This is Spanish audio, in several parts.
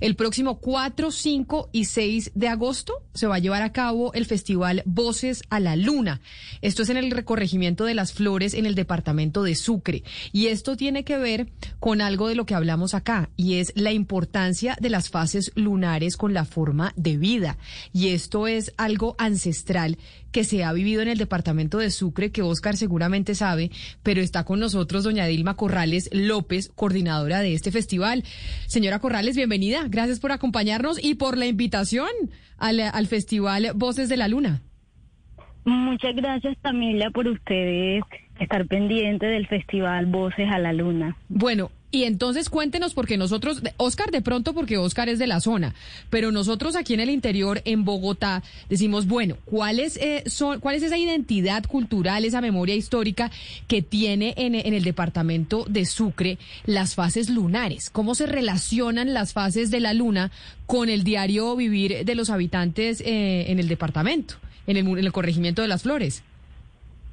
El próximo 4, 5 y 6 de agosto se va a llevar a cabo el festival Voces a la Luna. Esto es en el recorregimiento de las flores en el departamento de Sucre. Y esto tiene que ver con algo de lo que hablamos acá, y es la importancia de las fases lunares con la forma de vida. Y esto es algo ancestral que se ha vivido en el departamento de Sucre, que Oscar seguramente sabe, pero está con nosotros doña Dilma Corrales López, coordinadora de este festival. Señora Corrales, bienvenida. Gracias por acompañarnos y por la invitación al, al Festival Voces de la Luna. Muchas gracias, Camila, por ustedes estar pendiente del Festival Voces a la Luna. Bueno, y entonces cuéntenos, porque nosotros, Oscar de pronto, porque Oscar es de la zona, pero nosotros aquí en el interior, en Bogotá, decimos, bueno, ¿cuál es, eh, son, cuál es esa identidad cultural, esa memoria histórica que tiene en, el departamento de Sucre las fases lunares? ¿Cómo se relacionan las fases de la luna con el diario vivir de los habitantes eh, en el departamento, en el, en el corregimiento de las flores?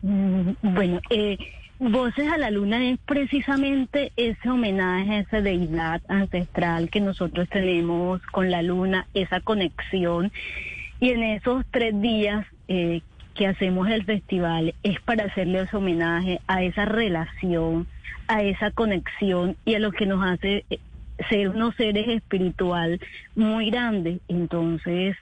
Mm, bueno, eh Voces a la Luna es precisamente ese homenaje a esa deidad ancestral que nosotros tenemos con la Luna, esa conexión. Y en esos tres días eh, que hacemos el festival es para hacerle ese homenaje a esa relación, a esa conexión y a lo que nos hace eh, ser unos seres espiritual muy grandes. Entonces,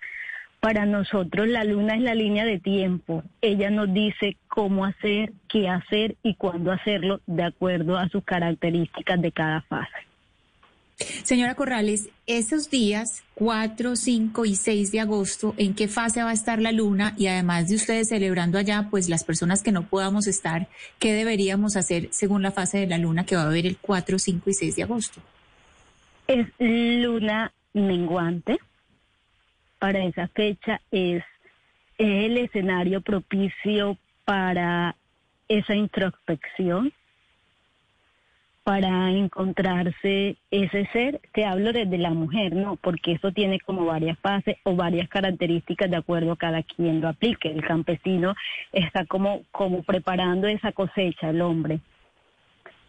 para nosotros la luna es la línea de tiempo. Ella nos dice cómo hacer, qué hacer y cuándo hacerlo de acuerdo a sus características de cada fase. Señora Corrales, esos días 4, 5 y 6 de agosto, ¿en qué fase va a estar la luna? Y además de ustedes celebrando allá, pues las personas que no podamos estar, ¿qué deberíamos hacer según la fase de la luna que va a haber el 4, 5 y 6 de agosto? Es luna menguante para esa fecha es, el escenario propicio para esa introspección, para encontrarse ese ser, te hablo desde la mujer, ¿no? Porque eso tiene como varias fases o varias características de acuerdo a cada quien lo aplique. El campesino está como, como preparando esa cosecha, el hombre.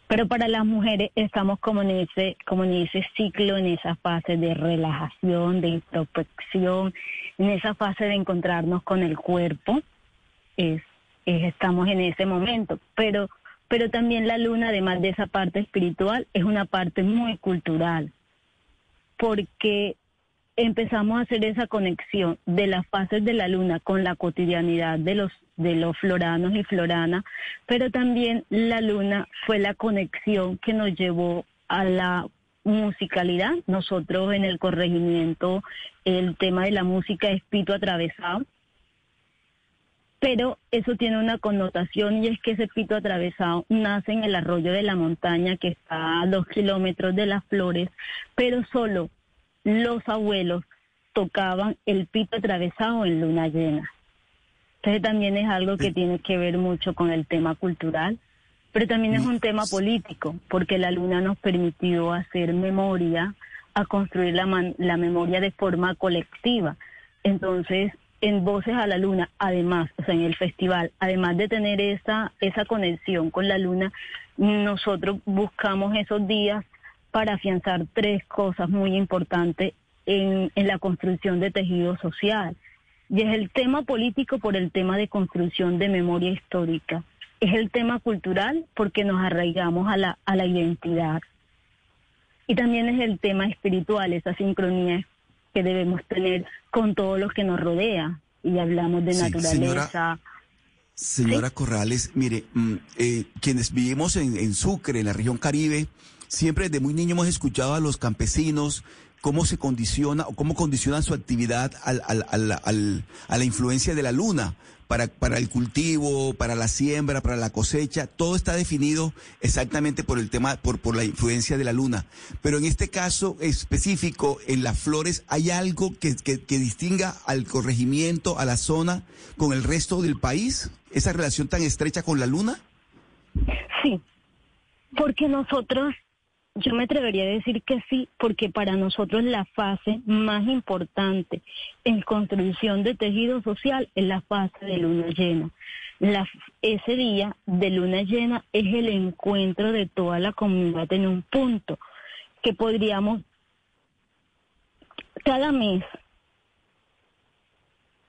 Pero para las mujeres estamos como en ese, como en ese ciclo, en esa fase de relajación, de introspección, en esa fase de encontrarnos con el cuerpo. Es, estamos en ese momento. Pero, pero también la luna, además de esa parte espiritual, es una parte muy cultural. Porque empezamos a hacer esa conexión de las fases de la luna con la cotidianidad de los de los floranos y floranas, pero también la luna fue la conexión que nos llevó a la musicalidad. Nosotros en el corregimiento el tema de la música es pito atravesado, pero eso tiene una connotación y es que ese pito atravesado nace en el arroyo de la montaña que está a dos kilómetros de las flores, pero solo los abuelos tocaban el pito atravesado en luna llena. Entonces también es algo que tiene que ver mucho con el tema cultural, pero también es un tema político, porque la luna nos permitió hacer memoria, a construir la, la memoria de forma colectiva. Entonces, en Voces a la Luna, además, o sea, en el festival, además de tener esa, esa conexión con la luna, nosotros buscamos esos días para afianzar tres cosas muy importantes en, en la construcción de tejido social. Y es el tema político por el tema de construcción de memoria histórica. Es el tema cultural porque nos arraigamos a la, a la identidad. Y también es el tema espiritual, esa sincronía que debemos tener con todo lo que nos rodea. Y hablamos de naturaleza. Señora, Corrales, mire, mm, eh, quienes vivimos en, en Sucre, en la región Caribe, Siempre desde muy niño hemos escuchado a los campesinos cómo se condiciona o cómo condicionan su actividad al, al, a la influencia de la luna para, el cultivo, para la siembra, para la cosecha. Todo está definido exactamente por el tema, por, por la influencia de la luna. Pero en este caso específico, en las flores, ¿hay algo que, que, que distinga al corregimiento, a la zona, con el resto del país? ¿Esa relación tan estrecha con la luna? Sí, porque nosotros yo me atrevería a decir que sí, porque para nosotros la fase más importante en construcción de tejido social es la fase de luna llena. ese día de luna llena es el encuentro de toda la comunidad en un punto que podríamos cada mes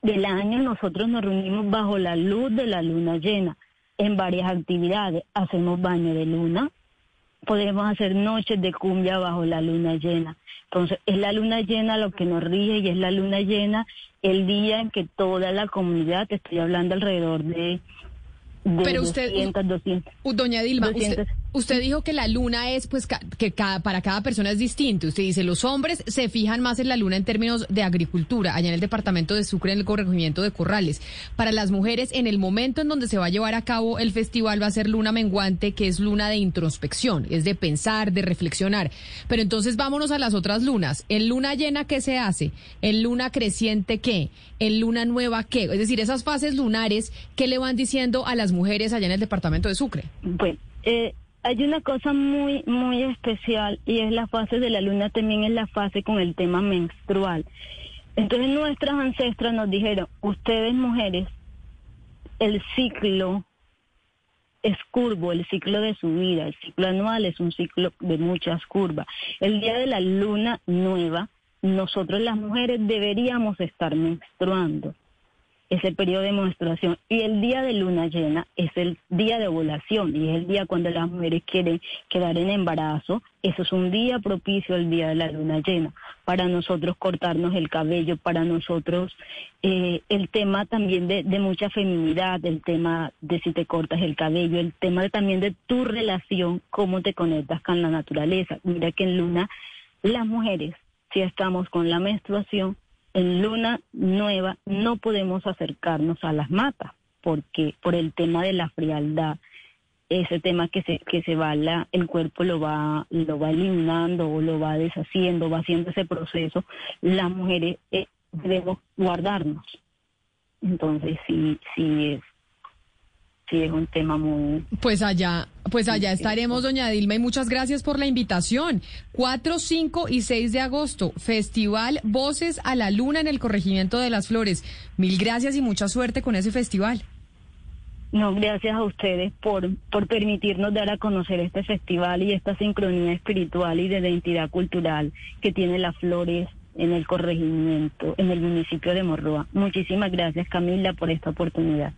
del año nosotros nos reunimos bajo la luz de la luna llena en varias actividades. Hacemos baño de luna, podemos hacer noches de cumbia bajo la luna llena. Entonces, es la luna llena lo que nos rige y es la luna llena el día en que toda la comunidad, te estoy hablando alrededor de pero usted, doña Dilma, usted, dijo que la luna es, pues, que cada, para cada persona es distinto. Usted dice, los hombres se fijan más en la luna en términos de agricultura, allá en el departamento de Sucre, en el corregimiento de Corrales. Para las mujeres, en el momento en donde se va a llevar a cabo el festival, va a ser luna menguante, que es luna de introspección, es de pensar, de reflexionar. Pero entonces vámonos a las otras lunas. En luna llena, ¿qué se hace? En luna creciente, ¿qué? En luna nueva, ¿qué? Es decir, esas fases lunares, ¿qué le van diciendo a las mujeres allá en el departamento de Sucre? Bueno, eh, hay una cosa muy, muy especial y es la fase de la luna, también es la fase con el tema menstrual. Entonces nuestras ancestras nos dijeron, ustedes mujeres, el ciclo es curvo, el ciclo de su vida, el ciclo anual es un ciclo de muchas curvas. El día de la luna nueva, nosotros las mujeres deberíamos estar menstruando ese periodo de menstruación. Y el día de luna llena es el día de ovulación y es el día cuando las mujeres quieren quedar en embarazo. Eso es un día propicio, el día de la luna llena. Para nosotros cortarnos el cabello, para nosotros eh, el tema también de, de mucha feminidad, el tema de si te cortas el cabello, el tema también de tu relación, cómo te conectas con la naturaleza. Mira que en luna las mujeres, si estamos con la menstruación, en luna nueva no podemos acercarnos a las matas porque por el tema de la frialdad ese tema que se que se va la, el cuerpo lo va lo va eliminando o lo va deshaciendo va haciendo ese proceso las mujeres eh, debemos guardarnos. Entonces sí sí es sí es un tema muy... Pues allá, pues allá estaremos, doña Dilma, y muchas gracias por la invitación. 4, 5 y 6 de agosto, Festival Voces a la Luna en el Corregimiento de las Flores. Mil gracias y mucha suerte con ese festival. No, gracias a ustedes por, por permitirnos dar a conocer este festival y esta sincronía espiritual y de identidad cultural que tiene las flores en el corregimiento, en el municipio de Morroa. Muchísimas gracias, Camila, por esta oportunidad.